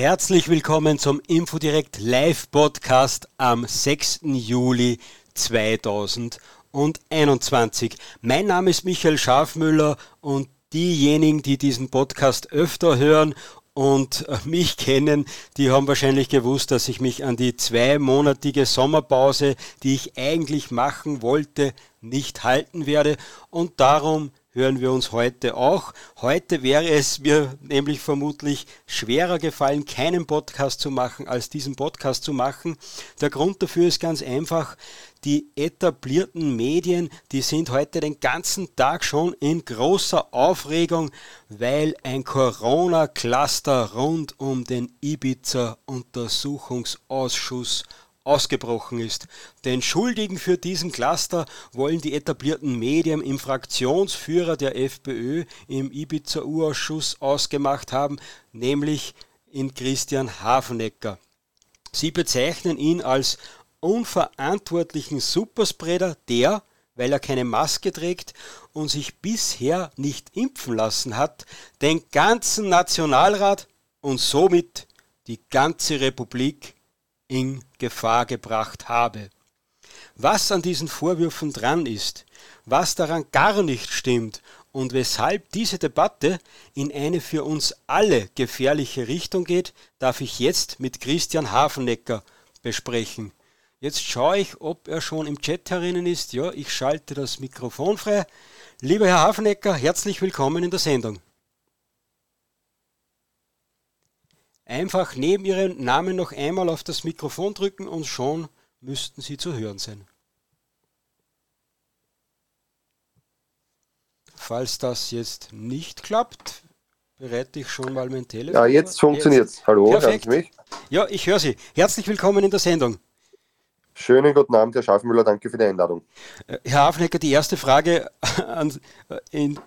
Herzlich willkommen zum Infodirect Live Podcast am 6. Juli 2021. Mein Name ist Michael Schafmüller und diejenigen, die diesen Podcast öfter hören und äh, mich kennen, die haben wahrscheinlich gewusst, dass ich mich an die zweimonatige Sommerpause, die ich eigentlich machen wollte, nicht halten werde und darum hören wir uns heute auch. Heute wäre es mir nämlich vermutlich schwerer gefallen, keinen Podcast zu machen, als diesen Podcast zu machen. Der Grund dafür ist ganz einfach. Die etablierten Medien, die sind heute den ganzen Tag schon in großer Aufregung, weil ein Corona-Cluster rund um den Ibiza-Untersuchungsausschuss ausgebrochen ist. Den Schuldigen für diesen Cluster wollen die etablierten Medien im Fraktionsführer der FPÖ im Ibiza-U-Ausschuss ausgemacht haben, nämlich in Christian Hafenecker. Sie bezeichnen ihn als unverantwortlichen Superspreader, der, weil er keine Maske trägt und sich bisher nicht impfen lassen hat, den ganzen Nationalrat und somit die ganze Republik in Gefahr gebracht habe. Was an diesen Vorwürfen dran ist, was daran gar nicht stimmt und weshalb diese Debatte in eine für uns alle gefährliche Richtung geht, darf ich jetzt mit Christian Hafenecker besprechen. Jetzt schaue ich, ob er schon im Chat herinnen ist. Ja, ich schalte das Mikrofon frei. Lieber Herr Hafenecker, herzlich willkommen in der Sendung. Einfach neben Ihrem Namen noch einmal auf das Mikrofon drücken und schon müssten Sie zu hören sein. Falls das jetzt nicht klappt, bereite ich schon mal mein Telefon. Ja, jetzt funktioniert es. Hallo, Perfekt. hören Sie mich? Ja, ich höre Sie. Herzlich willkommen in der Sendung. Schönen guten Abend, Herr Schaffmüller, danke für die Einladung. Äh, Herr Hafnecker, die erste Frage an, äh, in,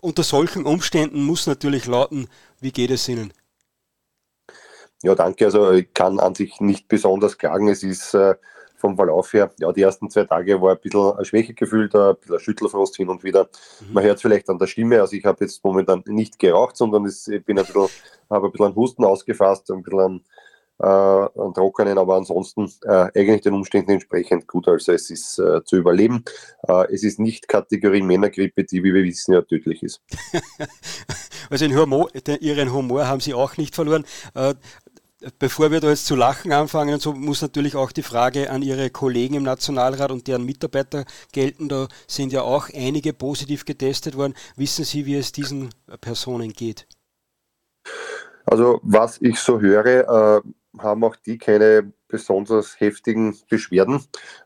unter solchen Umständen muss natürlich lauten, wie geht es Ihnen? Ja, danke. Also ich kann an sich nicht besonders klagen. Es ist äh, vom Verlauf her, ja, die ersten zwei Tage war ein bisschen ein Schwächegefühl da, ein bisschen Schüttelfrost hin und wieder. Mhm. Man hört es vielleicht an der Stimme. Also ich habe jetzt momentan nicht geraucht, sondern es, ich bin ein bisschen, habe ein bisschen an Husten ausgefasst, ein bisschen an, äh, an Trockenen, aber ansonsten äh, eigentlich den Umständen entsprechend gut. Also es ist äh, zu überleben. Äh, es ist nicht Kategorie Männergrippe, die, wie wir wissen, ja tödlich ist. also Humor, Ihren Humor haben Sie auch nicht verloren. Bevor wir da jetzt zu lachen anfangen, so muss natürlich auch die Frage an Ihre Kollegen im Nationalrat und deren Mitarbeiter gelten. Da sind ja auch einige positiv getestet worden. Wissen Sie, wie es diesen Personen geht? Also was ich so höre, äh, haben auch die keine besonders heftigen Beschwerden,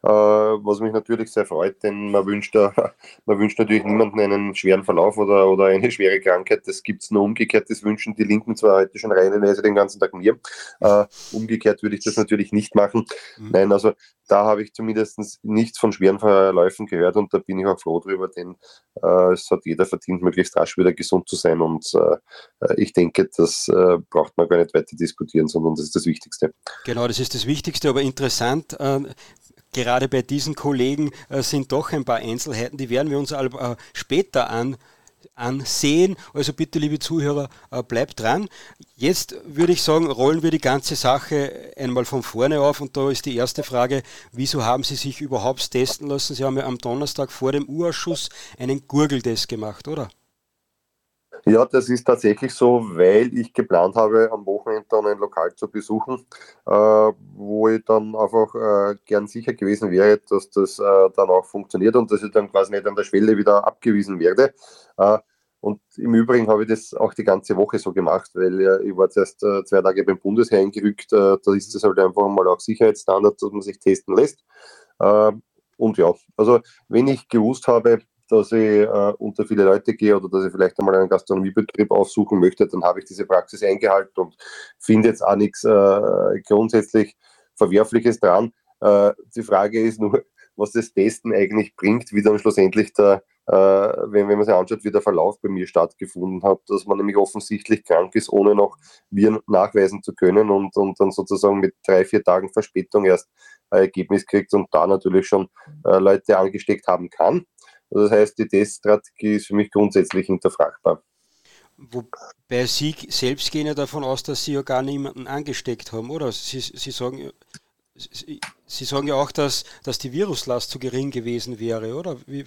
äh, was mich natürlich sehr freut, denn man wünscht, äh, man wünscht natürlich niemanden einen schweren Verlauf oder, oder eine schwere Krankheit. Das gibt es nur umgekehrt. Das wünschen die Linken zwar heute schon reihenweise den ganzen Tag mir. Äh, umgekehrt würde ich das natürlich nicht machen. Mhm. Nein, also da habe ich zumindest nichts von schweren Verläufen gehört und da bin ich auch froh drüber, denn äh, es hat jeder verdient, möglichst rasch wieder gesund zu sein und äh, ich denke, das äh, braucht man gar nicht weiter diskutieren, sondern das ist das Wichtigste. Genau, das ist das Wichtigste, aber interessant. Äh, gerade bei diesen Kollegen äh, sind doch ein paar Einzelheiten, die werden wir uns äh, später an ansehen. Also bitte, liebe Zuhörer, äh, bleibt dran. Jetzt würde ich sagen, rollen wir die ganze Sache einmal von vorne auf und da ist die erste Frage, wieso haben Sie sich überhaupt testen lassen? Sie haben ja am Donnerstag vor dem U-Ausschuss einen Gurgeltest gemacht, oder? Ja, das ist tatsächlich so, weil ich geplant habe, am Wochenende dann ein Lokal zu besuchen, äh, wo ich dann einfach äh, gern sicher gewesen wäre, dass das äh, dann auch funktioniert und dass ich dann quasi nicht an der Schwelle wieder abgewiesen werde. Äh, und im Übrigen habe ich das auch die ganze Woche so gemacht, weil ich war zuerst äh, zwei Tage beim Bundesheer eingerückt. Äh, da ist es halt einfach mal auch Sicherheitsstandard, dass man sich testen lässt. und ja, also wenn ich gewusst habe, dass ich äh, unter viele Leute gehe oder dass ich vielleicht einmal einen Gastronomiebetrieb aufsuchen möchte, dann habe ich diese Praxis eingehalten und finde jetzt auch nichts äh, grundsätzlich Verwerfliches dran. Äh, die Frage ist nur, was das Testen eigentlich bringt, wie dann schlussendlich der, äh, wenn, wenn man sich anschaut, wie der Verlauf bei mir stattgefunden hat, dass man nämlich offensichtlich krank ist, ohne noch Viren nachweisen zu können und, und dann sozusagen mit drei, vier Tagen Verspätung erst ein Ergebnis kriegt und da natürlich schon äh, Leute angesteckt haben kann. Also das heißt, die Teststrategie ist für mich grundsätzlich hinterfragbar. Wobei Sie selbst gehen ja davon aus, dass Sie ja gar niemanden angesteckt haben, oder? Sie, Sie, sagen, Sie, Sie sagen ja auch, dass, dass die Viruslast zu gering gewesen wäre, oder? Wie?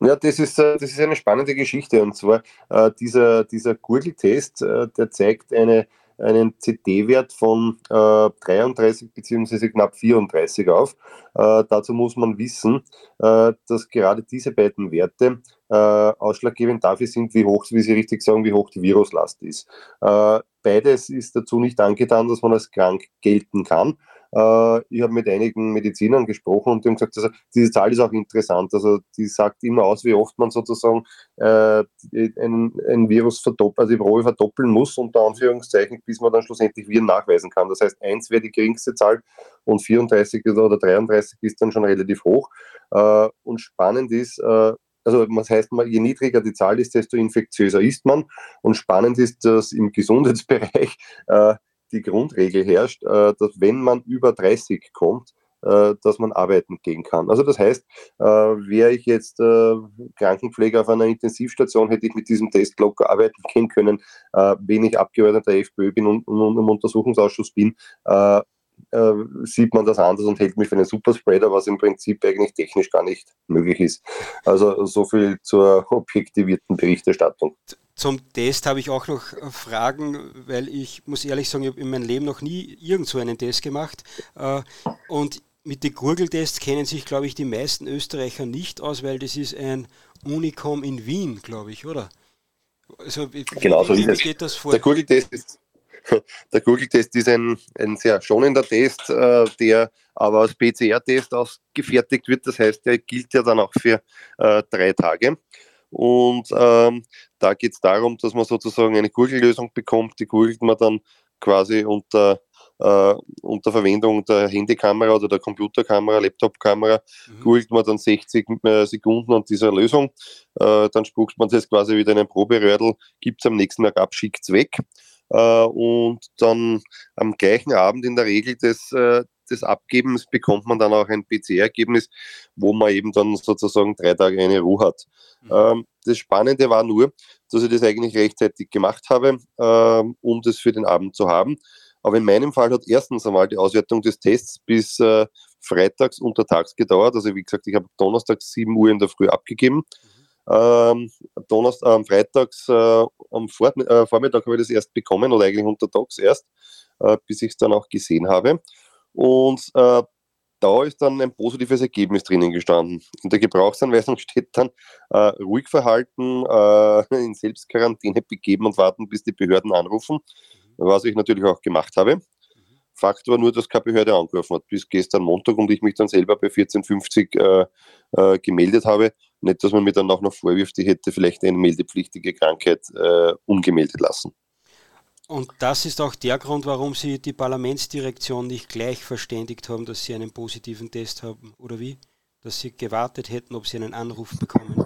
Ja, das ist, äh, das ist eine spannende Geschichte. Und zwar äh, dieser, dieser Gurgeltest, äh, der zeigt eine, einen CD-Wert von äh, 33 bzw. knapp 34 auf. Äh, dazu muss man wissen, äh, dass gerade diese beiden Werte äh, ausschlaggebend dafür sind, wie hoch, wie Sie richtig sagen, wie hoch die Viruslast ist. Äh, beides ist dazu nicht angetan, dass man als krank gelten kann. Äh, ich habe mit einigen Medizinern gesprochen und die haben gesagt, also diese Zahl ist auch interessant. Also die sagt immer aus, wie oft man sozusagen äh, ein, ein Virus verdoppeln, also die Probe verdoppeln muss, unter Anführungszeichen, bis man dann schlussendlich Viren nachweisen kann. Das heißt, eins wäre die geringste Zahl und 34 oder 33 ist dann schon relativ hoch. Äh, und spannend ist, äh, also was heißt je niedriger die Zahl ist, desto infektiöser ist man. Und spannend ist, dass im Gesundheitsbereich äh, die Grundregel herrscht, äh, dass wenn man über 30 kommt, äh, dass man arbeiten gehen kann. Also das heißt, äh, wäre ich jetzt äh, Krankenpfleger auf einer Intensivstation, hätte ich mit diesem Test locker arbeiten gehen können. Wenn ich Abgeordneter der FPÖ bin und, und im Untersuchungsausschuss bin, äh, sieht man das anders und hält mich für einen Superspreader, was im Prinzip eigentlich technisch gar nicht möglich ist. Also so viel zur objektivierten Berichterstattung. Zum Test habe ich auch noch äh, Fragen, weil ich muss ehrlich sagen, ich habe in meinem Leben noch nie irgend so einen Test gemacht. Äh, und mit den Gurgeltests kennen sich, glaube ich, die meisten Österreicher nicht aus, weil das ist ein Unikom in Wien, glaube ich, oder? Also, genau, so wie, wie geht das vor? Der Gurgeltest ist, der Google-Test ist ein, ein sehr schonender Test, äh, der aber als PCR-Test ausgefertigt wird. Das heißt, der gilt ja dann auch für äh, drei Tage. Und ähm, da geht es darum, dass man sozusagen eine Gurgellösung bekommt. Die gurgelt man dann quasi unter, äh, unter Verwendung der Handykamera oder der Computerkamera, Laptopkamera, mhm. googelt man dann 60 äh, Sekunden an dieser Lösung. Äh, dann spuckt man das quasi wieder in ein Proberördel, gibt es am nächsten Tag ab, schickt es weg. Äh, und dann am gleichen Abend in der Regel des, äh, des Abgebens bekommt man dann auch ein PC-Ergebnis, wo man eben dann sozusagen drei Tage eine Ruhe hat. Mhm. Ähm, das Spannende war nur, dass ich das eigentlich rechtzeitig gemacht habe, ähm, um das für den Abend zu haben. Aber in meinem Fall hat erstens einmal die Auswertung des Tests bis äh, freitags untertags gedauert. Also wie gesagt, ich habe donnerstags 7 Uhr in der Früh abgegeben. Mhm ähm, Donnerstag, äh, freitags äh, am Vor äh, Vormittag habe ich das erst bekommen oder eigentlich untertags erst, bis ich es dann auch gesehen habe. Und äh, da ist dann ein positives Ergebnis drinnen gestanden. In der Gebrauchsanweisung steht dann äh, ruhig verhalten, in Selbstquarantäne begeben und warten, bis die Behörden anrufen, mhm. was ich natürlich auch gemacht habe. Fakt war nur, dass keine Behörde angerufen hat, bis gestern Montag und ich mich dann selber bei 1450 äh, äh, gemeldet habe. Nicht, dass man mir dann auch noch vorwirft, ich hätte vielleicht eine meldepflichtige Krankheit äh, ungemeldet lassen. Und das ist auch der Grund, warum Sie die Parlamentsdirektion nicht gleich verständigt haben, dass Sie einen positiven Test haben, oder wie? Dass Sie gewartet hätten, ob Sie einen Anruf bekommen.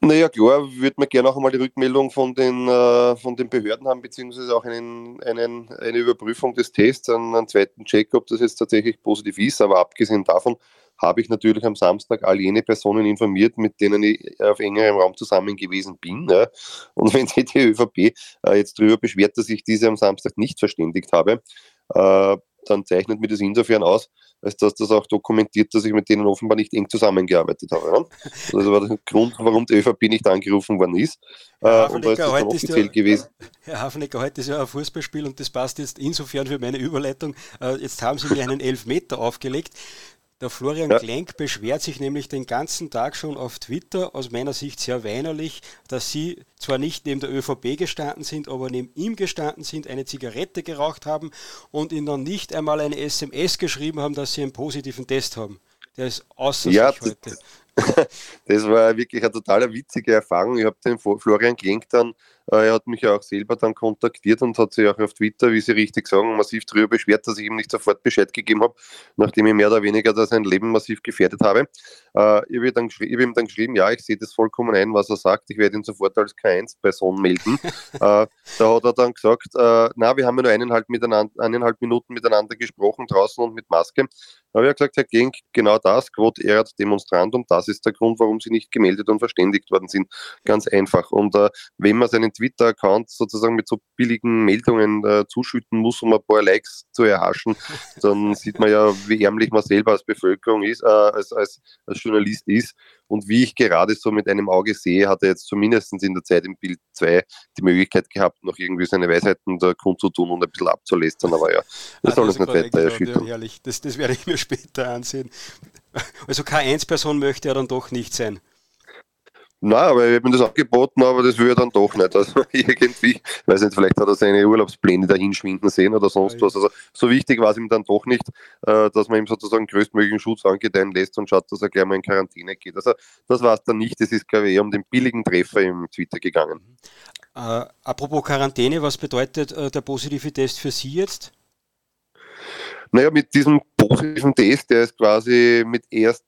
Naja, klar, würde man gerne auch einmal die Rückmeldung von den, äh, von den Behörden haben, beziehungsweise auch einen, einen, eine Überprüfung des Tests, einen, einen zweiten Check, ob das jetzt tatsächlich positiv ist. Aber abgesehen davon habe ich natürlich am Samstag all jene Personen informiert, mit denen ich auf engerem Raum zusammen gewesen bin. Ja. Und wenn sich die ÖVP äh, jetzt darüber beschwert, dass ich diese am Samstag nicht verständigt habe, äh, dann zeichnet mir das insofern aus, als dass das auch dokumentiert, dass ich mit denen offenbar nicht eng zusammengearbeitet habe. Also das war der Grund, warum die ÖVP nicht angerufen worden ist. Herr äh, und da ist ja, gewesen. Herr Hafenecker, heute ist ja ein Fußballspiel und das passt jetzt insofern für meine Überleitung. Äh, jetzt haben Sie mir einen Elfmeter aufgelegt. Der Florian ja. Klenk beschwert sich nämlich den ganzen Tag schon auf Twitter, aus meiner Sicht sehr weinerlich, dass sie zwar nicht neben der ÖVP gestanden sind, aber neben ihm gestanden sind, eine Zigarette geraucht haben und ihn dann nicht einmal eine SMS geschrieben haben, dass sie einen positiven Test haben. Der ist außer ja, sich heute. das war wirklich eine total witzige Erfahrung. Ich habe den Florian Klenk dann er hat mich ja auch selber dann kontaktiert und hat sich auch auf Twitter, wie Sie richtig sagen, massiv darüber beschwert, dass ich ihm nicht sofort Bescheid gegeben habe, nachdem ich mehr oder weniger sein Leben massiv gefährdet habe. Äh, ich habe dann, hab ihm dann geschrieben, ja, ich sehe das vollkommen ein, was er sagt. Ich werde ihn sofort als K1-Person melden. da hat er dann gesagt, na, wir haben ja nur eineinhalb, eineinhalb Minuten miteinander gesprochen draußen und mit Maske. Da habe ich gesagt, Herr Genk, genau das, Quod erat demonstrandum, das ist der Grund, warum Sie nicht gemeldet und verständigt worden sind. Ganz einfach. Und äh, wenn man seinen Twitter-Account sozusagen mit so billigen Meldungen äh, zuschütten muss, um ein paar Likes zu erhaschen, dann sieht man ja, wie ärmlich man selber als Bevölkerung ist, äh, als, als, als Journalist ist. Und wie ich gerade so mit einem Auge sehe, hat er jetzt zumindest in der Zeit im Bild 2 die Möglichkeit gehabt, noch irgendwie seine Weisheiten da kundzutun und ein bisschen abzulästern. Aber ja, das soll uns nicht weiter erschüttern. Ja, das, das werde ich mir später ansehen. Also K1-Person möchte er dann doch nicht sein. Nein, aber ich habe mir das angeboten, aber das will er dann doch nicht. Also irgendwie, weiß nicht, vielleicht hat er seine Urlaubspläne dahin schwinden sehen oder sonst was. Also so wichtig war es ihm dann doch nicht, äh, dass man ihm sozusagen größtmöglichen Schutz angedeihen lässt und schaut, dass er gleich mal in Quarantäne geht. Also das war es dann nicht. Es ist, glaube ich, eher um den billigen Treffer im Twitter gegangen. Äh, apropos Quarantäne, was bedeutet äh, der positive Test für Sie jetzt? Naja, mit diesem positiven Test, der ist quasi mit 1.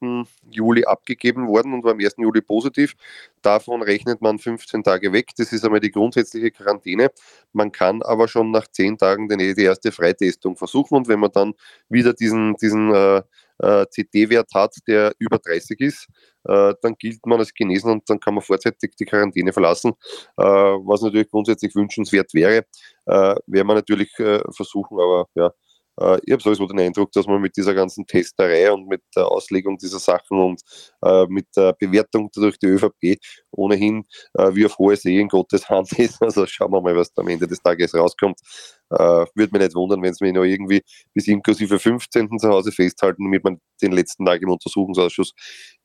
Juli abgegeben worden und war am 1. Juli positiv. Davon rechnet man 15 Tage weg. Das ist einmal die grundsätzliche Quarantäne. Man kann aber schon nach 10 Tagen die erste Freitestung versuchen und wenn man dann wieder diesen, diesen äh, äh, CT-Wert hat, der über 30 ist, äh, dann gilt man als genesen und dann kann man vorzeitig die Quarantäne verlassen, äh, was natürlich grundsätzlich wünschenswert wäre. Äh, Wäre man natürlich versuchen, aber ja, äh, ich habe sowieso den Eindruck, dass man mit dieser ganzen Testerei und mit der Auslegung dieser Sachen und äh, mit der Bewertung durch die ÖVP ohnehin äh, wie auf hohe See in Gottes Hand ist. Also schauen wir mal, was am Ende des Tages rauskommt. Äh, Würde mich nicht wundern, wenn es mich noch irgendwie bis inklusive 15. zu Hause festhalten, damit man den letzten Tag im Untersuchungsausschuss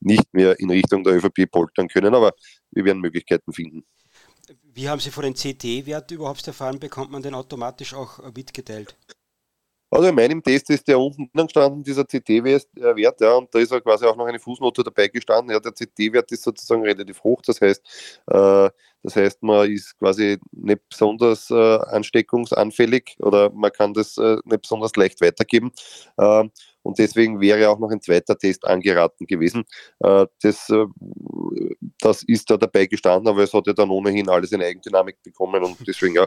nicht mehr in Richtung der ÖVP poltern können. Aber wir werden Möglichkeiten finden. Wie haben Sie vor den CT-Wert überhaupt erfahren? Bekommt man den automatisch auch mitgeteilt? Also in meinem Test ist der unten gestanden, dieser CT-Wert, ja, und da ist auch quasi auch noch eine Fußnote dabei gestanden. Ja, der CT-Wert ist sozusagen relativ hoch, das heißt, äh, das heißt, man ist quasi nicht besonders äh, ansteckungsanfällig oder man kann das äh, nicht besonders leicht weitergeben. Äh, und deswegen wäre auch noch ein zweiter Test angeraten gewesen. Äh, das, äh, das ist da dabei gestanden, aber es hat ja dann ohnehin alles in Eigendynamik bekommen und deswegen ja,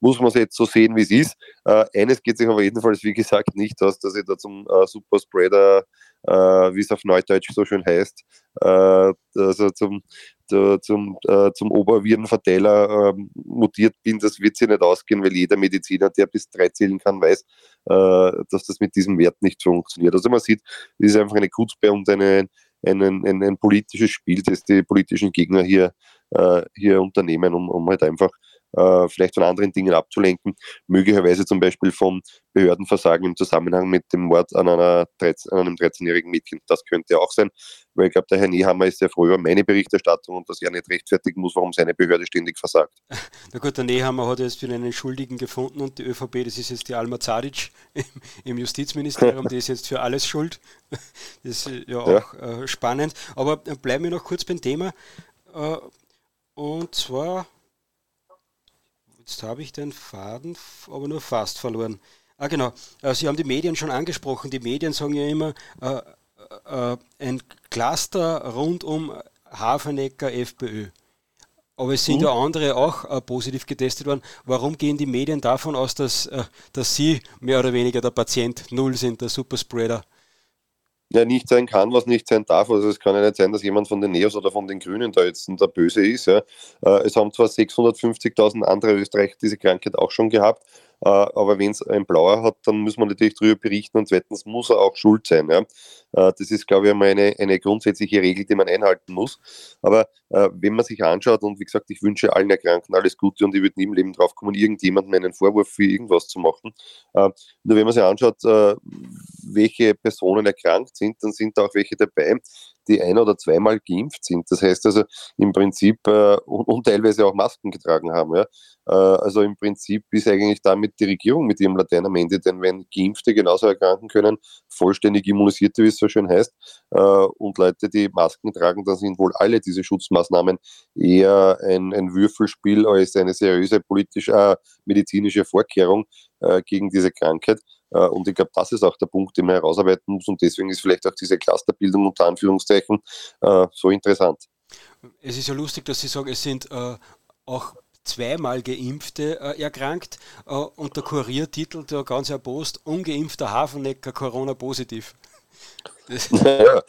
muss man es jetzt so sehen, wie es ist. Äh, eines geht sich aber jedenfalls, wie gesagt, nicht aus, dass ich da zum Superspreader, wie es auf Neudeutsch so schön heißt, also zum, zum, zum Obervirenverteiler ähm, mutiert bin, das wird sich nicht ausgehen, weil jeder Mediziner, der bis drei zählen kann, weiß, dass das mit diesem Wert nicht funktioniert. Also man sieht, es ist einfach eine Kutzbe und eine, ein, ein, ein politisches Spiel, das die politischen Gegner hier, äh, hier unternehmen, um, um halt einfach äh, vielleicht von anderen Dingen abzulenken, möglicherweise zum Beispiel vom Behördenversagen im Zusammenhang mit dem Mord an, einer 13, an einem 13-jährigen Mädchen. Das könnte auch sein, weil ich glaube, der Herr Nehammer ist sehr froh über meine Berichterstattung und dass er nicht rechtfertigen muss, warum seine Behörde ständig versagt. Na gut, der Nehammer hat jetzt für einen Schuldigen gefunden und die ÖVP, das ist jetzt die Alma Zadic im, im Justizministerium, die ist jetzt für alles schuld. Das ist ja auch ja. Äh, spannend. Aber bleiben wir noch kurz beim Thema. Äh, und zwar Jetzt habe ich den Faden aber nur fast verloren. Ah genau, äh, Sie haben die Medien schon angesprochen. Die Medien sagen ja immer, äh, äh, ein Cluster rund um Hafenecker FPÖ. Aber es sind mhm. ja andere auch äh, positiv getestet worden. Warum gehen die Medien davon aus, dass, äh, dass Sie mehr oder weniger der Patient Null sind, der Superspreader? Ja nicht sein kann, was nicht sein darf. Also es kann ja nicht sein, dass jemand von den Neos oder von den Grünen da jetzt der Böse ist. Ja. Äh, es haben zwar 650.000 andere Österreicher diese Krankheit auch schon gehabt, äh, aber wenn es ein Blauer hat, dann muss man natürlich darüber berichten und zweitens muss er auch schuld sein. Ja. Äh, das ist, glaube ich, einmal eine, eine grundsätzliche Regel, die man einhalten muss. Aber wenn man sich anschaut, und wie gesagt, ich wünsche allen Erkrankten alles Gute und ich würde nie im Leben drauf kommen, irgendjemandem einen Vorwurf für irgendwas zu machen. Nur wenn man sich anschaut, welche Personen erkrankt sind, dann sind da auch welche dabei, die ein- oder zweimal geimpft sind. Das heißt also im Prinzip äh, und, und, teilweise auch Masken getragen haben. Ja. Äh, also im Prinzip ist eigentlich damit die Regierung mit ihrem Latein am Ende, denn wenn Geimpfte genauso erkranken können, vollständig immunisierte, wie es so schön heißt, äh, und Leute, die Masken tragen, dann sind wohl alle diese Schutzmaßnahmen eher ein, ein Würfelspiel als eine seriöse politische, äh, Vorkehrung äh, gegen diese Krankheit. Äh, und ich glaube, das ist auch der Punkt, den man herausarbeiten muss. Und deswegen ist vielleicht auch diese Clusterbildung unter Anführungszeichen äh, so interessant. Es ist ja lustig, dass Sie sagen, es sind äh, auch zweimal Geimpfte äh, erkrankt äh, und der Kurier titelt ja ganz erbost, ungeimpfter Hafennecker Corona-positiv. Ja,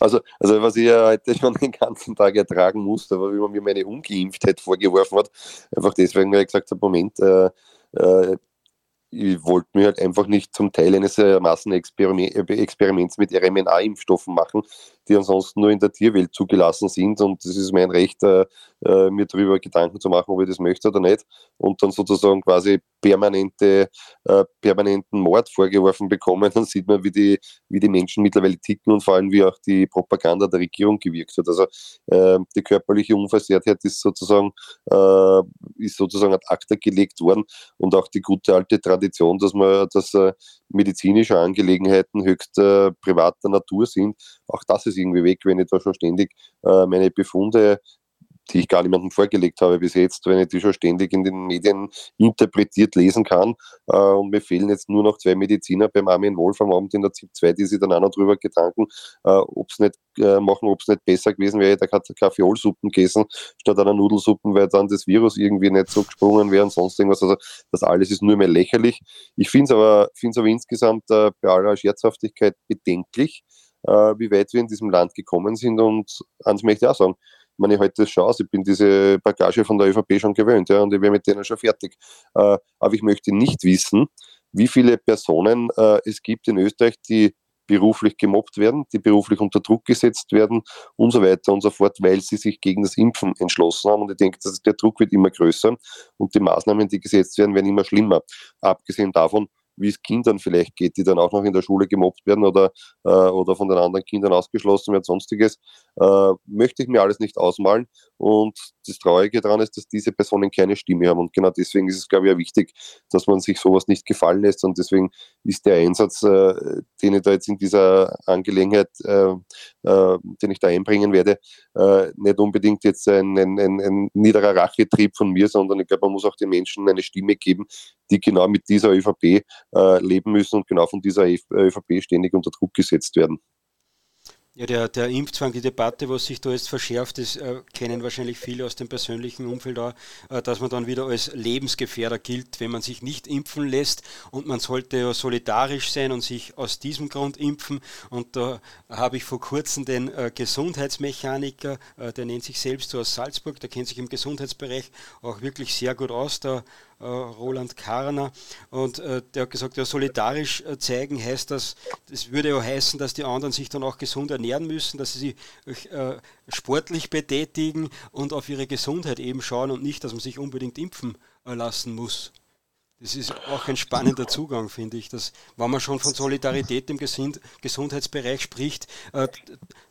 also, also was ich ja heute schon den ganzen Tag ertragen musste, war, wie man mir meine Ungeimpftheit vorgeworfen hat, einfach deswegen, weil ich gesagt habe, Moment, äh, ich wollte mir halt einfach nicht zum Teil eines äh, Massenexperiments mit RMNA-Impfstoffen machen, die ansonsten nur in der Tierwelt zugelassen sind. Und das ist mein Recht, äh, äh, mir darüber Gedanken zu machen, ob ich das möchte oder nicht. Und dann sozusagen quasi permanente, äh, permanenten Mord vorgeworfen bekommen. Dann sieht man, wie die, wie die Menschen mittlerweile ticken und vor allem, wie auch die Propaganda der Regierung gewirkt hat. Also äh, die körperliche Unversehrtheit ist sozusagen, äh, ist sozusagen ad acta gelegt worden und auch die gute alte Tradition, dass man, dass äh, medizinische Angelegenheiten höchst privater Natur sind, auch das ist irgendwie weg, wenn ich da schon ständig äh, meine Befunde die ich gar niemandem vorgelegt habe bis jetzt, wenn ich die schon ständig in den Medien interpretiert lesen kann. Äh, und mir fehlen jetzt nur noch zwei Mediziner beim Armin Wolf am Abend in der ZIP 2, die sich dann auch noch drüber gedanken, äh, ob es nicht äh, machen, ob es nicht besser gewesen wäre, da hat Kaffeeolsuppen gegessen statt einer Nudelsuppen, weil dann das Virus irgendwie nicht so gesprungen wäre und sonst irgendwas. Also das alles ist nur mehr lächerlich. Ich finde es aber, aber insgesamt äh, bei aller Scherzhaftigkeit bedenklich, äh, wie weit wir in diesem Land gekommen sind. Und eins möchte ich auch sagen, wenn ich heute schaue, ich bin diese Bagage von der ÖVP schon gewöhnt ja, und ich wäre mit denen schon fertig. Äh, aber ich möchte nicht wissen, wie viele Personen äh, es gibt in Österreich, die beruflich gemobbt werden, die beruflich unter Druck gesetzt werden und so weiter und so fort, weil sie sich gegen das Impfen entschlossen haben. Und ich denke, der Druck wird immer größer und die Maßnahmen, die gesetzt werden, werden immer schlimmer. Abgesehen davon, wie es Kindern vielleicht geht, die dann auch noch in der Schule gemobbt werden oder, äh, oder von den anderen Kindern ausgeschlossen werden, sonstiges, äh, möchte ich mir alles nicht ausmalen. Und das Traurige daran ist, dass diese Personen keine Stimme haben. Und genau deswegen ist es, glaube ich, auch wichtig, dass man sich sowas nicht gefallen lässt. Und deswegen ist der Einsatz, äh, den ich da jetzt in dieser Angelegenheit, äh, äh, den ich da einbringen werde, äh, nicht unbedingt jetzt ein, ein, ein, ein niederer Rachetrieb von mir, sondern ich glaube, man muss auch den Menschen eine Stimme geben, die genau mit dieser ÖVP äh, leben müssen und genau von dieser ÖVP ständig unter Druck gesetzt werden. Ja, der, der Impfzwang, die Debatte, was sich da jetzt verschärft, das äh, kennen wahrscheinlich viele aus dem persönlichen Umfeld auch, äh, dass man dann wieder als Lebensgefährder gilt, wenn man sich nicht impfen lässt und man sollte ja solidarisch sein und sich aus diesem Grund impfen. Und da habe ich vor kurzem den äh, Gesundheitsmechaniker, äh, der nennt sich selbst so aus Salzburg, der kennt sich im Gesundheitsbereich auch wirklich sehr gut aus, äh, Roland Karner. Und äh, der hat gesagt, ja, solidarisch äh, zeigen heißt das, das würde ja heißen, dass die anderen sich dann auch gesund ernähren müssen, dass sie sich äh, sportlich betätigen und auf ihre Gesundheit eben schauen und nicht, dass man sich unbedingt impfen äh, lassen muss. Das ist auch ein spannender Zugang, finde ich, dass, wenn man schon von Solidarität im Gesund Gesundheitsbereich spricht, äh,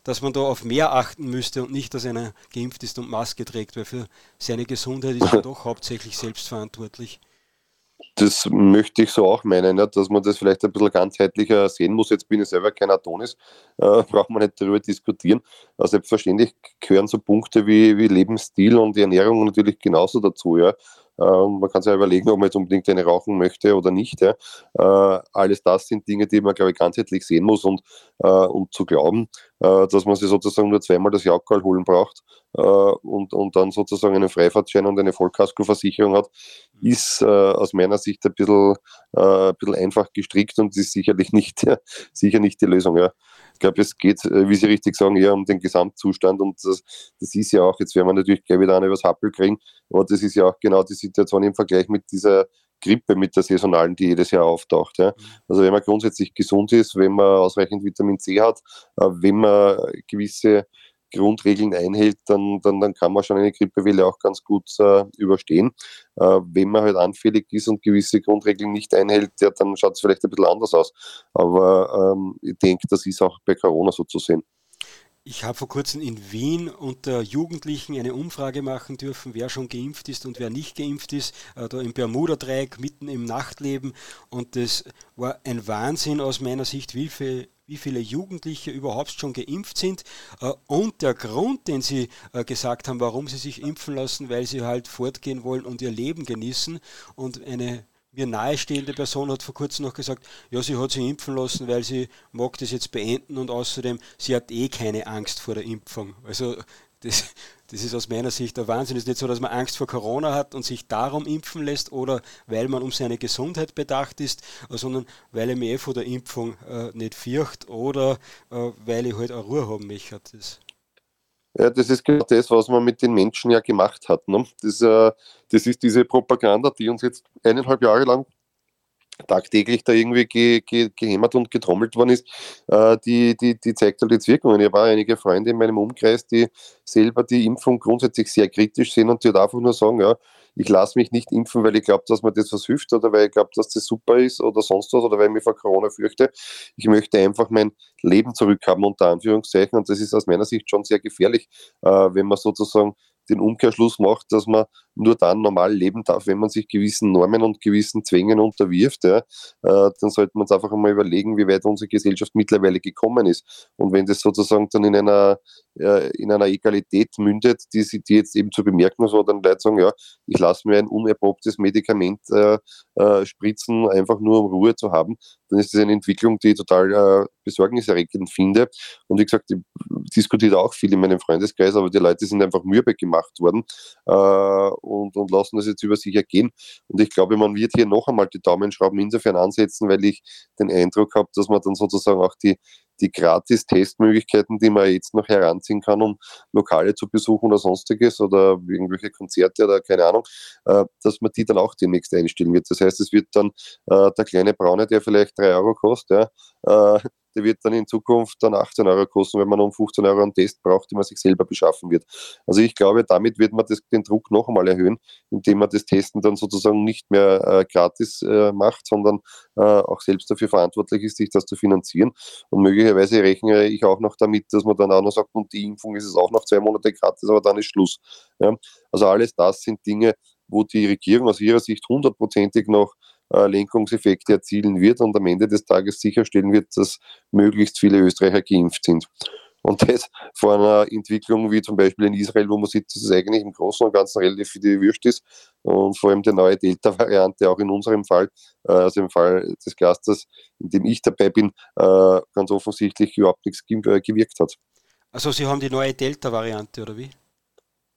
dass man da auf mehr achten müsste und nicht, dass einer geimpft ist und Maske trägt, weil für seine Gesundheit ist man doch hauptsächlich selbstverantwortlich. Das möchte ich so auch meinen, ja, dass man das vielleicht ein bisschen ganzheitlicher sehen muss. Jetzt bin ich selber kein Adonis, äh, braucht man nicht darüber diskutieren. Also selbstverständlich gehören so Punkte wie, wie Lebensstil und die Ernährung natürlich genauso dazu. Ja. Ähm, man kann sich ja überlegen, ob man jetzt unbedingt eine rauchen möchte oder nicht. Ja. Äh, alles das sind Dinge, die man, glaube ich, ganzheitlich sehen muss und, äh, und zu glauben, äh, dass man sich sozusagen nur zweimal das Alkohol holen braucht und, und dann sozusagen einen Freifahrtschein und eine Vollkaskoversicherung hat, ist aus meiner Sicht ein bisschen, ein bisschen einfach gestrickt und ist sicherlich nicht, sicher nicht die Lösung. Ja glaube, es geht, äh, wie Sie richtig sagen, eher um den Gesamtzustand und das, das ist ja auch, jetzt werden wir natürlich gleich wieder eine übers Happel kriegen, aber das ist ja auch genau die Situation im Vergleich mit dieser Grippe, mit der saisonalen, die jedes Jahr auftaucht. Ja. Also wenn man grundsätzlich gesund ist, wenn man ausreichend Vitamin C hat, äh, wenn man gewisse Grundregeln einhält, dann, dann, dann kann man schon eine Grippewelle auch ganz gut äh, überstehen. Äh, wenn man halt anfällig ist und gewisse Grundregeln nicht einhält, ja, dann schaut es vielleicht ein bisschen anders aus. Aber ähm, ich denke, das ist auch bei Corona so zu sehen. Ich habe vor kurzem in Wien unter Jugendlichen eine Umfrage machen dürfen, wer schon geimpft ist und wer nicht geimpft ist, äh, da im Bermuda-Dreieck mitten im Nachtleben. Und das war ein Wahnsinn aus meiner Sicht, wie, viel, wie viele Jugendliche überhaupt schon geimpft sind. Äh, und der Grund, den sie äh, gesagt haben, warum sie sich impfen lassen, weil sie halt fortgehen wollen und ihr Leben genießen. Und eine mir nahestehende Person hat vor kurzem noch gesagt, ja, sie hat sich impfen lassen, weil sie mag das jetzt beenden und außerdem, sie hat eh keine Angst vor der Impfung. Also das, das ist aus meiner Sicht der Wahnsinn. Es ist nicht so, dass man Angst vor Corona hat und sich darum impfen lässt oder weil man um seine Gesundheit bedacht ist, sondern weil ich mich eh vor der Impfung äh, nicht fürcht oder äh, weil ich halt auch Ruhe haben möchte. Ja, das ist genau das, was man mit den Menschen ja gemacht hat. Ne? Das, äh, das ist diese Propaganda, die uns jetzt eineinhalb Jahre lang tagtäglich da irgendwie ge, ge, gehämmert und getrommelt worden ist, äh, die, die, die zeigt halt jetzt Wirkungen. Ich habe einige Freunde in meinem Umkreis, die selber die Impfung grundsätzlich sehr kritisch sehen und die halt einfach nur sagen, ja, ich lasse mich nicht impfen, weil ich glaube, dass mir das was hilft oder weil ich glaube, dass das super ist oder sonst was oder weil ich mich vor Corona fürchte. Ich möchte einfach mein Leben zurückhaben, unter Anführungszeichen. Und das ist aus meiner Sicht schon sehr gefährlich, äh, wenn man sozusagen den Umkehrschluss macht, dass man nur dann normal leben darf, wenn man sich gewissen Normen und gewissen Zwängen unterwirft, ja, äh, dann sollte man uns einfach einmal überlegen, wie weit unsere Gesellschaft mittlerweile gekommen ist. Und wenn das sozusagen dann in einer, äh, in einer Egalität mündet, die, die jetzt eben zu bemerken, so dann Leute sagen, ja, ich lasse mir ein unerprobtes Medikament äh, äh, spritzen, einfach nur um Ruhe zu haben, dann ist das eine Entwicklung, die ich total äh, besorgniserregend finde. Und wie gesagt, ich diskutiere auch viel in meinem Freundeskreis, aber die Leute sind einfach mürbe gemacht worden äh, und, und lassen das jetzt über sich ergehen. Und ich glaube, man wird hier noch einmal die Daumenschrauben insofern ansetzen, weil ich den Eindruck habe, dass man dann sozusagen auch die, die Gratis-Testmöglichkeiten, die man jetzt noch heranziehen kann, um Lokale zu besuchen oder sonstiges oder irgendwelche Konzerte oder keine Ahnung, äh, dass man die dann auch demnächst einstellen wird. Das heißt, es wird dann äh, der kleine Braune, der vielleicht drei Euro kostet, ja, äh, der wird dann in Zukunft dann 18 Euro kosten, wenn man um 15 Euro einen Test braucht, den man sich selber beschaffen wird. Also ich glaube, damit wird man das, den Druck noch einmal erhöhen, indem man das Testen dann sozusagen nicht mehr äh, gratis äh, macht, sondern äh, auch selbst dafür verantwortlich ist, sich das zu finanzieren. Und möglicherweise rechne ich auch noch damit, dass man dann auch noch sagt, und die Impfung ist es auch noch zwei Monate gratis, aber dann ist Schluss. Ja? Also alles das sind Dinge, wo die Regierung aus ihrer Sicht hundertprozentig noch Lenkungseffekte erzielen wird und am Ende des Tages sicherstellen wird, dass möglichst viele Österreicher geimpft sind. Und das vor einer Entwicklung wie zum Beispiel in Israel, wo man sieht, dass es eigentlich im Großen und Ganzen relativ die Würst ist und vor allem die neue Delta-Variante auch in unserem Fall, äh, also im Fall des Clusters, in dem ich dabei bin, äh, ganz offensichtlich überhaupt nichts gewirkt hat. Also Sie haben die neue Delta-Variante, oder wie?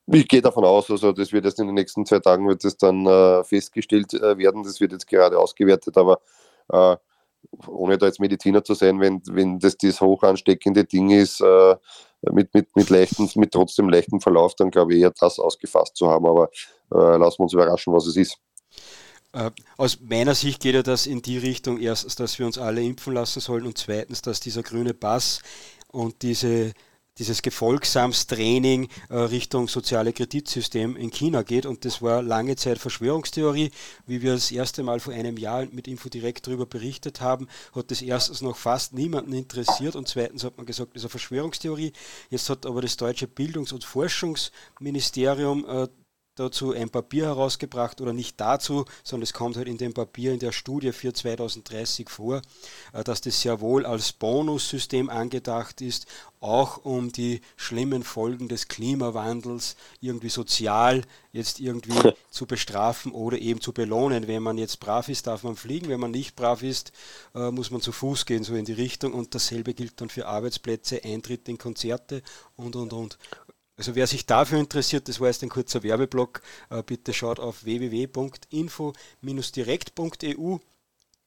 Ich gehe davon aus, also das wird jetzt in den nächsten zwei Tagen wird das dann äh, festgestellt äh, werden. Das wird jetzt gerade ausgewertet, aber äh, ohne da jetzt Mediziner zu sein, wenn, wenn das das hoch ansteckende Ding ist, äh, mit, mit, mit, leichten, mit trotzdem leichtem Verlauf, dann glaube ich eher das ausgefasst zu haben. Aber äh, lassen wir uns überraschen, was es ist. Äh, aus meiner Sicht geht ja das in die Richtung, erstens, dass wir uns alle impfen lassen sollen und zweitens, dass dieser grüne Pass und diese dieses Gefolgsamstraining äh, Richtung soziale Kreditsystem in China geht. Und das war lange Zeit Verschwörungstheorie. Wie wir das erste Mal vor einem Jahr mit Infodirekt darüber berichtet haben, hat das erstens noch fast niemanden interessiert und zweitens hat man gesagt, das ist eine Verschwörungstheorie. Jetzt hat aber das deutsche Bildungs- und Forschungsministerium äh, dazu ein Papier herausgebracht oder nicht dazu, sondern es kommt halt in dem Papier in der Studie für 2030 vor, äh, dass das sehr wohl als Bonussystem angedacht ist, auch um die schlimmen Folgen des Klimawandels irgendwie sozial jetzt irgendwie zu bestrafen oder eben zu belohnen. Wenn man jetzt brav ist, darf man fliegen, wenn man nicht brav ist, äh, muss man zu Fuß gehen, so in die Richtung und dasselbe gilt dann für Arbeitsplätze, Eintritt in Konzerte und und und. Also wer sich dafür interessiert, das war jetzt ein kurzer Werbeblock, äh, bitte schaut auf www.info-direkt.eu.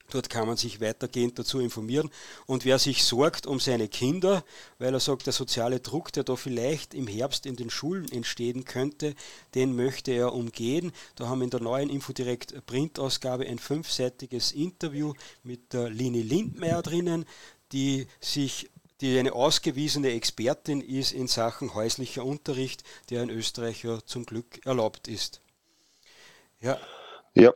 Dort kann man sich weitergehend dazu informieren. Und wer sich sorgt um seine Kinder, weil er sagt, der soziale Druck, der da vielleicht im Herbst in den Schulen entstehen könnte, den möchte er umgehen. Da haben wir in der neuen Infodirekt Printausgabe ein fünfseitiges Interview mit der Lini Lindmeier drinnen, die sich die eine ausgewiesene Expertin ist in Sachen häuslicher Unterricht, der in Österreich ja zum Glück erlaubt ist. Ja. Ja,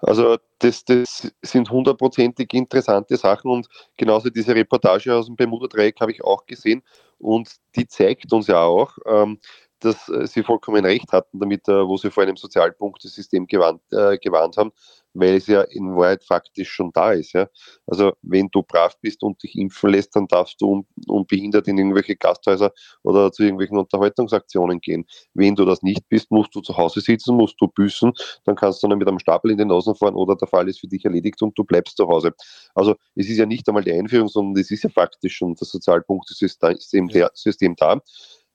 also das, das sind hundertprozentig interessante Sachen und genauso diese Reportage aus dem Bermuda-Dreieck habe ich auch gesehen und die zeigt uns ja auch, ähm, dass äh, sie vollkommen recht hatten damit, äh, wo sie vor einem Sozialpunktesystem gewarnt, äh, gewarnt haben, weil es ja in Wahrheit faktisch schon da ist. Ja? Also wenn du brav bist und dich impfen lässt, dann darfst du unbehindert in irgendwelche Gasthäuser oder zu irgendwelchen Unterhaltungsaktionen gehen. Wenn du das nicht bist, musst du zu Hause sitzen, musst du büßen, dann kannst du dann mit einem Stapel in den Nasen fahren oder der Fall ist für dich erledigt und du bleibst zu Hause. Also es ist ja nicht einmal die Einführung, sondern es ist ja faktisch schon das Sozialpunktesystem System da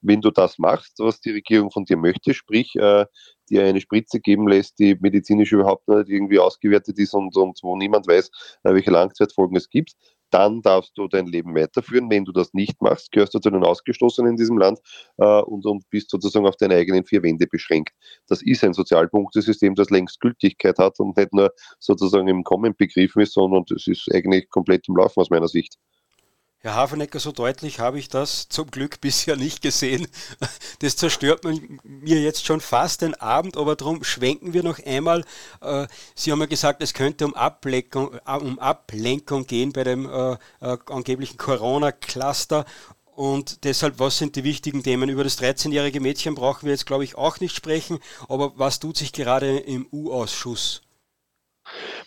wenn du das machst, was die Regierung von dir möchte, sprich äh, dir eine Spritze geben lässt, die medizinisch überhaupt nicht irgendwie ausgewertet ist und, und wo niemand weiß, äh, welche Langzeitfolgen es gibt, dann darfst du dein Leben weiterführen. Wenn du das nicht machst, gehörst du zu den Ausgestoßenen in diesem Land äh, und, und bist sozusagen auf deine eigenen vier Wände beschränkt. Das ist ein Sozialpunktesystem, das längst Gültigkeit hat und nicht nur sozusagen im Kommen begriffen ist, sondern es ist eigentlich komplett im Laufen aus meiner Sicht. Herr Hafenecker, so deutlich habe ich das zum Glück bisher nicht gesehen. Das zerstört mir jetzt schon fast den Abend, aber darum schwenken wir noch einmal. Äh, Sie haben ja gesagt, es könnte um Ablenkung, äh, um Ablenkung gehen bei dem äh, angeblichen Corona-Cluster. Und deshalb, was sind die wichtigen Themen? Über das 13-jährige Mädchen brauchen wir jetzt, glaube ich, auch nicht sprechen. Aber was tut sich gerade im U-Ausschuss?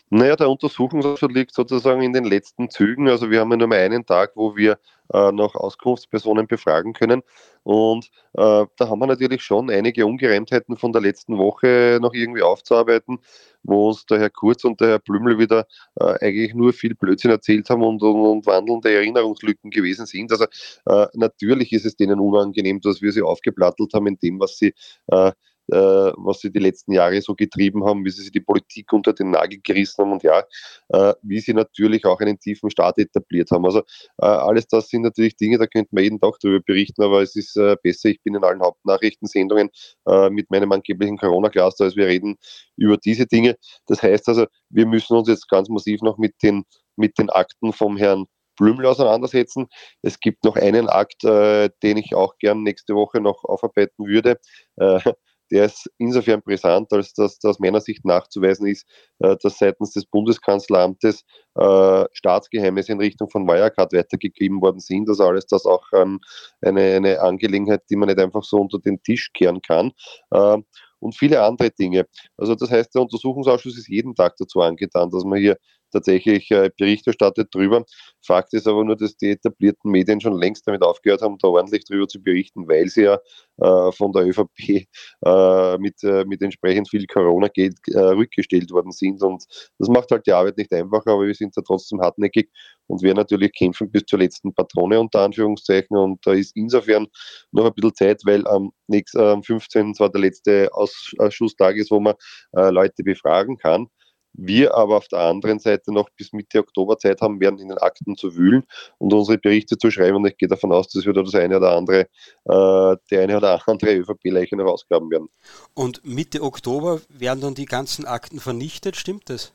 Naja, der Untersuchungsausschuss liegt sozusagen in den letzten Zügen. Also wir haben ja nur mal einen Tag, wo wir äh, noch Auskunftspersonen befragen können. Und äh, da haben wir natürlich schon einige Ungereimtheiten von der letzten Woche noch irgendwie aufzuarbeiten, wo uns der Herr Kurz und der Herr Blümel wieder äh, eigentlich nur viel Blödsinn erzählt haben und, und, und wandelnde Erinnerungslücken gewesen sind. Also äh, natürlich ist es denen unangenehm, dass wir sie aufgeplattelt haben in dem, was sie äh, was sie die letzten Jahre so getrieben haben, wie sie die Politik unter den Nagel gerissen haben und ja, äh, wie sie natürlich auch einen tiefen Staat etabliert haben. Also äh, alles das sind natürlich Dinge, da könnte man jeden Tag darüber berichten, aber es ist äh, besser, ich bin in allen Hauptnachrichtensendungen äh, mit meinem angeblichen Corona-Cluster, als wir reden über diese Dinge. Das heißt also, wir müssen uns jetzt ganz massiv noch mit den, mit den Akten vom Herrn Blümel auseinandersetzen. Es gibt noch einen Akt, äh, den ich auch gern nächste Woche noch aufarbeiten würde. Äh, der ist insofern brisant, als dass aus meiner Sicht nachzuweisen ist, äh, dass seitens des Bundeskanzleramtes äh, Staatsgeheimnisse in Richtung von Wirecard weitergegeben worden sind. Also alles das auch ähm, eine, eine Angelegenheit, die man nicht einfach so unter den Tisch kehren kann. Äh, und viele andere Dinge. Also das heißt, der Untersuchungsausschuss ist jeden Tag dazu angetan, dass man hier tatsächlich äh, Bericht erstattet drüber. Fakt ist aber nur, dass die etablierten Medien schon längst damit aufgehört haben, da ordentlich drüber zu berichten, weil sie ja äh, von der ÖVP äh, mit, äh, mit entsprechend viel Corona-Geld äh, rückgestellt worden sind. Und das macht halt die Arbeit nicht einfacher, aber wir sind da trotzdem hartnäckig und werden natürlich kämpfen bis zur letzten Patrone unter Anführungszeichen. Und da ist insofern noch ein bisschen Zeit, weil am nächsten, am 15. zwar der letzte Ausschusstag ist, wo man äh, Leute befragen kann. Wir aber auf der anderen Seite noch bis Mitte Oktober Zeit haben werden, in den Akten zu wühlen und unsere Berichte zu schreiben. Und ich gehe davon aus, dass wir da das eine oder andere, äh, die eine oder andere ÖVP-Leiche noch ausgraben werden. Und Mitte Oktober werden dann die ganzen Akten vernichtet, stimmt das?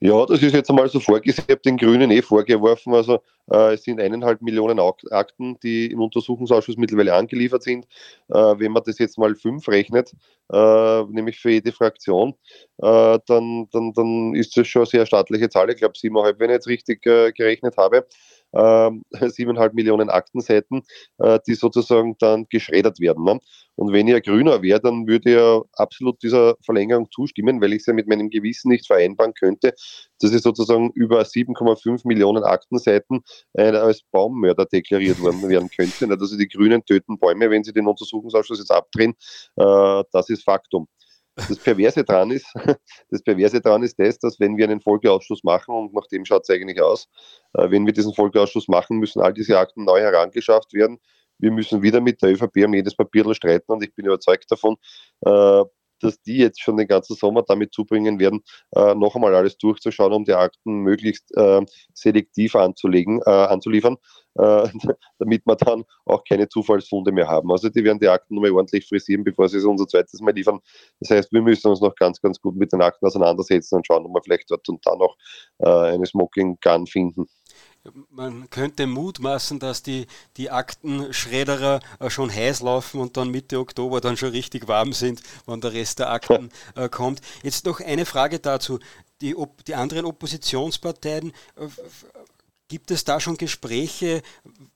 Ja, das ist jetzt einmal so vorgesehen. Ich habe den Grünen eh vorgeworfen. Also äh, es sind eineinhalb Millionen Akten, die im Untersuchungsausschuss mittlerweile angeliefert sind. Äh, wenn man das jetzt mal fünf rechnet, äh, nämlich für jede Fraktion, äh, dann, dann, dann ist das schon eine sehr staatliche Zahl. Ich glaube siebeneinhalb, wenn ich jetzt richtig äh, gerechnet habe siebeneinhalb Millionen Aktenseiten, äh, die sozusagen dann geschreddert werden. Ne? Und wenn ihr Grüner wäre, dann würde ihr absolut dieser Verlängerung zustimmen, weil ich es ja mit meinem Gewissen nicht vereinbaren könnte, dass ich sozusagen über 7,5 Millionen Aktenseiten äh, als Baummörder deklariert worden werden könnte. Also die Grünen töten Bäume, wenn sie den Untersuchungsausschuss jetzt abdrehen. Äh, das ist Faktum. Das Perverse dran ist, das Perverse dran ist das, dass wenn wir einen Folgeausschuss machen, und nach dem schaut es eigentlich aus, äh, wenn wir diesen Folgeausschuss machen, müssen all diese Akten neu herangeschafft werden. Wir müssen wieder mit der ÖVP um jedes Papier streiten und ich bin überzeugt davon, äh, dass die jetzt schon den ganzen Sommer damit zubringen werden, äh, noch einmal alles durchzuschauen, um die Akten möglichst äh, selektiv anzulegen, äh, anzuliefern, äh, damit wir dann auch keine Zufallsfunde mehr haben. Also die werden die Akten nochmal ordentlich frisieren, bevor sie es unser zweites Mal liefern. Das heißt, wir müssen uns noch ganz, ganz gut mit den Akten auseinandersetzen und schauen, ob wir vielleicht dort und da noch äh, eine Smoking Gun finden. Man könnte mutmaßen, dass die, die Aktenschredderer äh, schon heiß laufen und dann Mitte Oktober dann schon richtig warm sind, wenn der Rest der Akten äh, kommt. Jetzt noch eine Frage dazu. Die, die anderen Oppositionsparteien äh, Gibt es da schon Gespräche,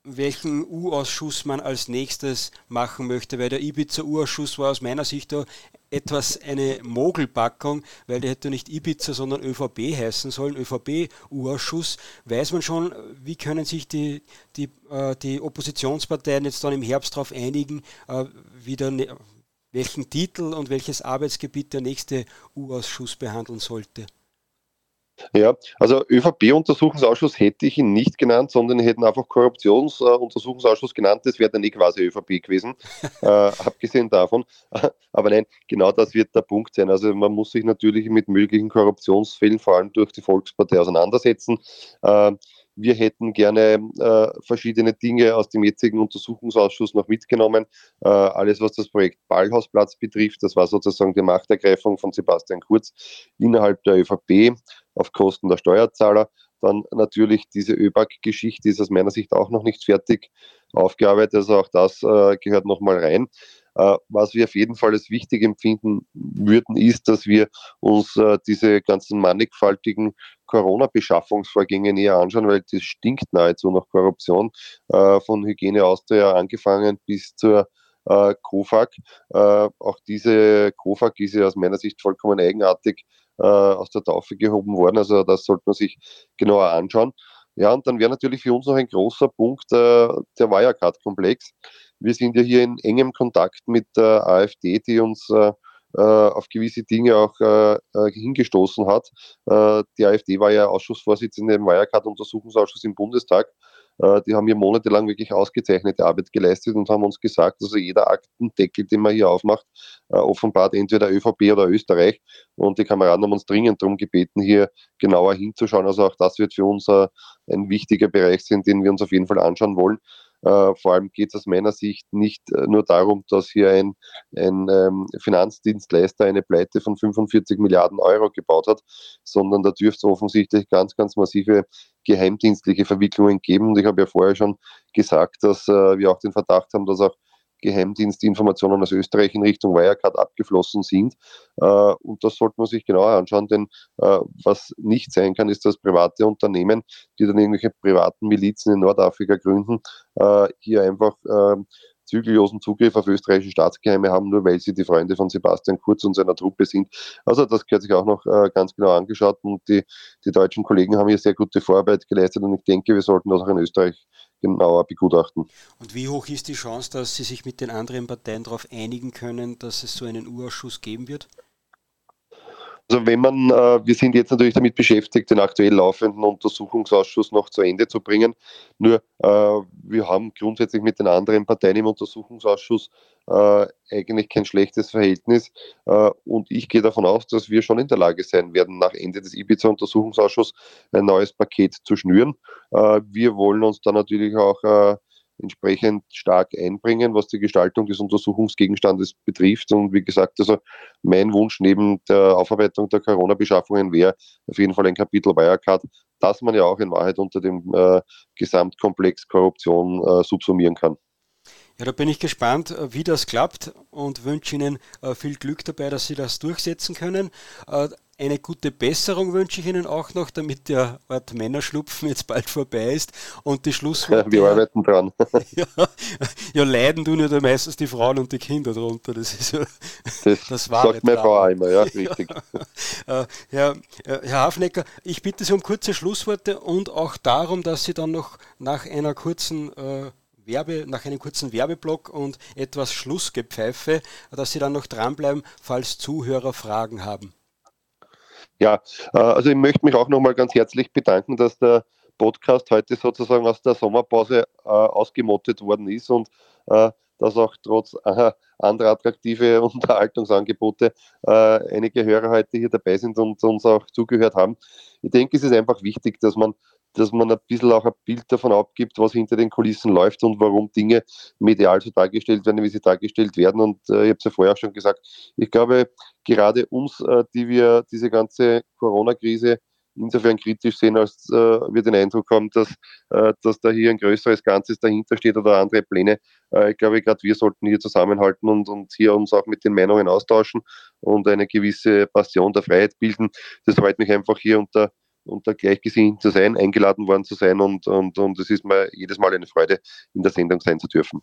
welchen U-Ausschuss man als nächstes machen möchte? Weil der Ibiza-U-Ausschuss war aus meiner Sicht da etwas eine Mogelpackung, weil der hätte nicht Ibiza, sondern ÖVP heißen sollen, ÖVP-U-Ausschuss. Weiß man schon, wie können sich die, die, äh, die Oppositionsparteien jetzt dann im Herbst darauf einigen, äh, wieder ne, welchen Titel und welches Arbeitsgebiet der nächste U-Ausschuss behandeln sollte? Ja, also ÖVP-Untersuchungsausschuss hätte ich ihn nicht genannt, sondern ich hätte ihn einfach Korruptionsuntersuchungsausschuss genannt. Das wäre dann eh quasi ÖVP gewesen, äh, abgesehen davon. Aber nein, genau das wird der Punkt sein. Also man muss sich natürlich mit möglichen Korruptionsfällen, vor allem durch die Volkspartei, auseinandersetzen. Äh, wir hätten gerne äh, verschiedene Dinge aus dem jetzigen Untersuchungsausschuss noch mitgenommen. Äh, alles, was das Projekt Ballhausplatz betrifft, das war sozusagen die Machtergreifung von Sebastian Kurz innerhalb der ÖVP auf Kosten der Steuerzahler. Dann natürlich diese ÖBAG-Geschichte ist aus meiner Sicht auch noch nicht fertig aufgearbeitet. Also auch das äh, gehört nochmal rein. Äh, was wir auf jeden Fall als wichtig empfinden würden, ist, dass wir uns äh, diese ganzen mannigfaltigen Corona-Beschaffungsvorgänge näher anschauen, weil das stinkt nahezu nach Korruption, äh, von Hygiene Austria angefangen bis zur COFAG. Auch diese COFAG ist ja aus meiner Sicht vollkommen eigenartig aus der Taufe gehoben worden. Also das sollte man sich genauer anschauen. Ja, und dann wäre natürlich für uns noch ein großer Punkt äh, der Wirecard-Komplex. Wir sind ja hier in engem Kontakt mit der AfD, die uns äh, äh, auf gewisse Dinge auch äh, hingestoßen hat. die AfD war ja Ausschussvorsitzende im Wirecard-Untersuchungsausschuss im Bundestag. die haben hier monatelang wirklich ausgezeichnete Arbeit geleistet und haben uns gesagt, also jeder Aktendeckel, den man hier aufmacht, offenbart entweder ÖVP oder Österreich. Und die Kameraden haben uns dringend darum gebeten, hier genauer hinzuschauen. Also auch das wird für uns ein wichtiger Bereich sein, den wir uns auf jeden Fall anschauen wollen. Äh, vor allem geht es aus meiner Sicht nicht äh, nur darum, dass hier ein, ein ähm, Finanzdienstleister eine Pleite von 45 Milliarden Euro gebaut hat, sondern da dürfte es offensichtlich ganz, ganz massive geheimdienstliche Verwicklungen geben. Und ich habe ja vorher schon gesagt, dass äh, wir auch den Verdacht haben, dass auch Geheimdienstinformationen aus Österreich in Richtung Wirecard abgeflossen sind. Äh, und das sollte man sich genauer anschauen, denn äh, was nicht sein kann, ist, dass private Unternehmen, die dann irgendwelche privaten Milizen in Nordafrika gründen, äh, hier einfach ähm, zügellosen Zugriff auf österreichische Staatsgeheime haben, nur weil sie die Freunde von Sebastian Kurz und seiner Truppe sind. Also das gehört sich auch noch äh, ganz genau angeschaut und die, die deutschen Kollegen haben hier sehr gute Vorarbeit geleistet und ich denke, wir sollten das auch in Österreich genauer begutachten. Und wie hoch ist die Chance, dass Sie sich mit den anderen Parteien darauf einigen können, dass es so einen Urausschuss geben wird? Also wenn man, äh, wir sind jetzt natürlich damit beschäftigt, den aktuell laufenden Untersuchungsausschuss noch zu Ende zu bringen. Nur äh, wir haben grundsätzlich mit den anderen Parteien im Untersuchungsausschuss äh, eigentlich kein schlechtes Verhältnis. Äh, und ich gehe davon aus, dass wir schon in der Lage sein werden, nach Ende des Ibiza-Untersuchungsausschusses ein neues Paket zu schnüren. Äh, wir wollen uns da natürlich auch äh, entsprechend stark einbringen, was die Gestaltung des Untersuchungsgegenstandes betrifft. Und wie gesagt, also mein Wunsch neben der Aufarbeitung der Corona-Beschaffungen wäre auf jeden Fall ein Kapitel Wirecard, das man ja auch in Wahrheit unter dem äh, Gesamtkomplex Korruption äh, subsumieren kann. Ja, da bin ich gespannt, äh, wie das klappt und wünsche Ihnen äh, viel Glück dabei, dass Sie das durchsetzen können. Äh, eine gute Besserung wünsche ich Ihnen auch noch, damit der Ort Männerschlupfen jetzt bald vorbei ist und die Schlussworte. Wir arbeiten dran. ja, ja, leiden tun ja meistens die Frauen und die Kinder darunter. Das ist ja das, das sagt meine Frau immer, ja, richtig. Ja, ja, Herr Hafnecker, ich bitte Sie um kurze Schlussworte und auch darum, dass Sie dann noch nach einer kurzen äh, Werbe, nach einem kurzen Werbeblock und etwas Schlussgepfeife, dass Sie dann noch dranbleiben, falls Zuhörer Fragen haben. Ja, äh, also ich möchte mich auch nochmal ganz herzlich bedanken, dass der Podcast heute sozusagen aus der Sommerpause äh, ausgemottet worden ist und äh, dass auch trotz äh, anderer attraktive Unterhaltungsangebote äh, einige Hörer heute hier dabei sind und uns auch zugehört haben. Ich denke, es ist einfach wichtig, dass man dass man ein bisschen auch ein Bild davon abgibt, was hinter den Kulissen läuft und warum Dinge medial so dargestellt werden, wie sie dargestellt werden. Und äh, ich habe es ja vorher auch schon gesagt, ich glaube, gerade uns, äh, die wir diese ganze Corona-Krise insofern kritisch sehen, als äh, wir den Eindruck haben, dass, äh, dass da hier ein größeres Ganzes dahinter steht oder andere Pläne. Äh, ich glaube, gerade wir sollten hier zusammenhalten und, und hier uns auch mit den Meinungen austauschen und eine gewisse Passion der Freiheit bilden. Das freut mich einfach hier unter unter Gleichgesinnten zu sein, eingeladen worden zu sein und, und, und es ist mir jedes Mal eine Freude, in der Sendung sein zu dürfen.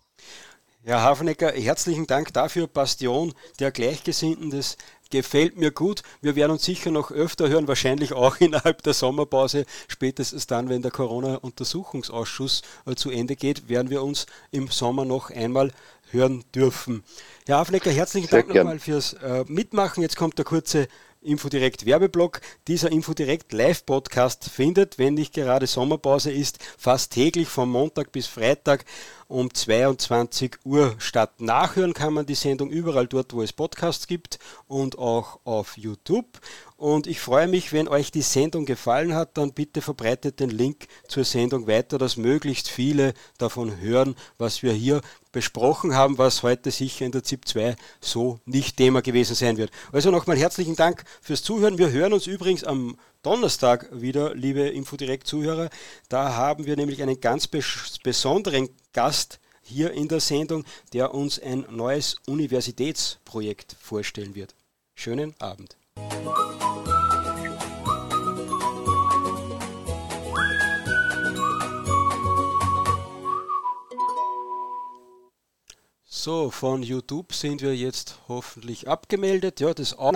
Herr Hafenecker, herzlichen Dank dafür. Bastion der Gleichgesinnten, das gefällt mir gut. Wir werden uns sicher noch öfter hören, wahrscheinlich auch innerhalb der Sommerpause. Spätestens dann, wenn der Corona-Untersuchungsausschuss äh, zu Ende geht, werden wir uns im Sommer noch einmal hören dürfen. Herr Hafenecker, herzlichen Dank nochmal fürs äh, Mitmachen. Jetzt kommt der kurze Infodirekt Werbeblock. Dieser Infodirekt Live-Podcast findet, wenn nicht gerade Sommerpause ist, fast täglich von Montag bis Freitag um 22 Uhr statt. Nachhören kann man die Sendung überall dort, wo es Podcasts gibt und auch auf YouTube. Und ich freue mich, wenn euch die Sendung gefallen hat, dann bitte verbreitet den Link zur Sendung weiter, dass möglichst viele davon hören, was wir hier besprochen haben, was heute sicher in der ZIP 2 so nicht Thema gewesen sein wird. Also nochmal herzlichen Dank fürs Zuhören. Wir hören uns übrigens am Donnerstag wieder, liebe Infodirekt-Zuhörer. Da haben wir nämlich einen ganz bes besonderen Gast hier in der Sendung, der uns ein neues Universitätsprojekt vorstellen wird. Schönen Abend. So, von YouTube sind wir jetzt hoffentlich abgemeldet. Ja, das Aufnahme